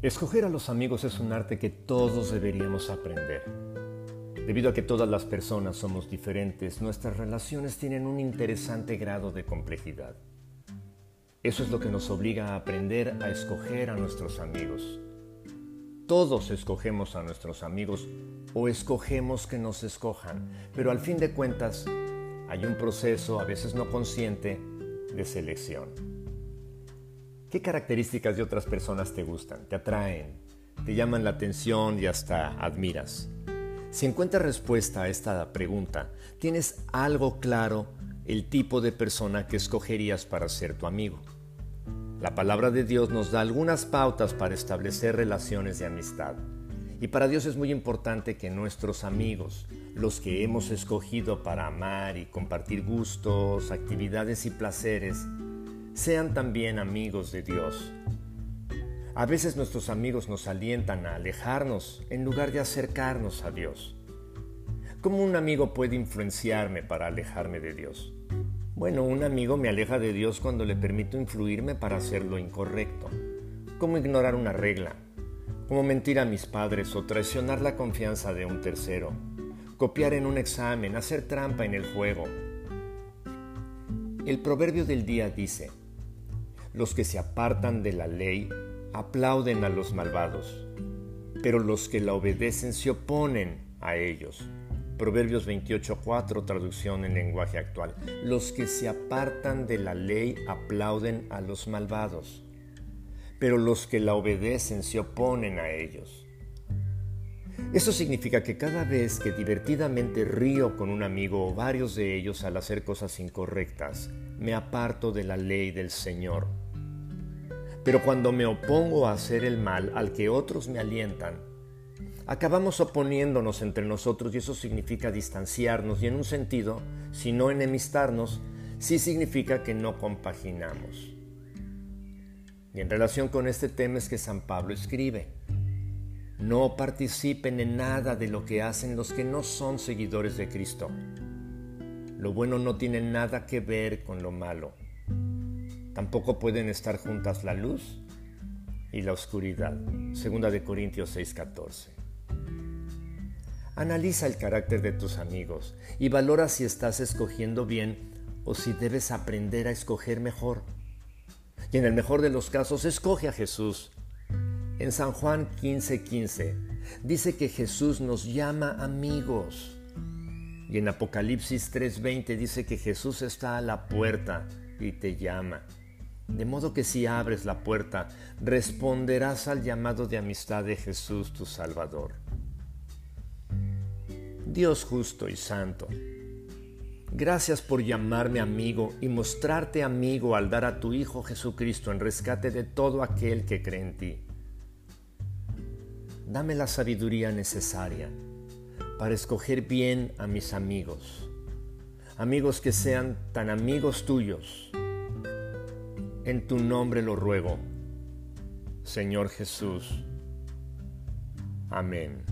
Escoger a los amigos es un arte que todos deberíamos aprender. Debido a que todas las personas somos diferentes, nuestras relaciones tienen un interesante grado de complejidad. Eso es lo que nos obliga a aprender a escoger a nuestros amigos. Todos escogemos a nuestros amigos o escogemos que nos escojan, pero al fin de cuentas hay un proceso, a veces no consciente, de selección. ¿Qué características de otras personas te gustan, te atraen, te llaman la atención y hasta admiras? Si encuentras respuesta a esta pregunta, tienes algo claro el tipo de persona que escogerías para ser tu amigo. La palabra de Dios nos da algunas pautas para establecer relaciones de amistad. Y para Dios es muy importante que nuestros amigos, los que hemos escogido para amar y compartir gustos, actividades y placeres, sean también amigos de Dios. A veces nuestros amigos nos alientan a alejarnos en lugar de acercarnos a Dios. ¿Cómo un amigo puede influenciarme para alejarme de Dios? Bueno, un amigo me aleja de Dios cuando le permito influirme para hacer lo incorrecto. ¿Cómo ignorar una regla? ¿Cómo mentir a mis padres o traicionar la confianza de un tercero? Copiar en un examen, hacer trampa en el juego. El proverbio del día dice, los que se apartan de la ley aplauden a los malvados, pero los que la obedecen se oponen a ellos. Proverbios 28:4, traducción en lenguaje actual. Los que se apartan de la ley aplauden a los malvados, pero los que la obedecen se oponen a ellos. Eso significa que cada vez que divertidamente río con un amigo o varios de ellos al hacer cosas incorrectas, me aparto de la ley del Señor. Pero cuando me opongo a hacer el mal al que otros me alientan, acabamos oponiéndonos entre nosotros y eso significa distanciarnos y en un sentido, si no enemistarnos, sí significa que no compaginamos. Y en relación con este tema es que San Pablo escribe, no participen en nada de lo que hacen los que no son seguidores de Cristo. Lo bueno no tiene nada que ver con lo malo. Tampoco pueden estar juntas la luz y la oscuridad. Segunda de Corintios 6:14. Analiza el carácter de tus amigos y valora si estás escogiendo bien o si debes aprender a escoger mejor. Y en el mejor de los casos, escoge a Jesús en San Juan 15:15 dice que Jesús nos llama amigos. Y en Apocalipsis 3:20 dice que Jesús está a la puerta y te llama. De modo que si abres la puerta, responderás al llamado de amistad de Jesús tu Salvador. Dios justo y santo, gracias por llamarme amigo y mostrarte amigo al dar a tu Hijo Jesucristo en rescate de todo aquel que cree en ti dame la sabiduría necesaria para escoger bien a mis amigos, amigos que sean tan amigos tuyos. En tu nombre lo ruego, Señor Jesús. Amén.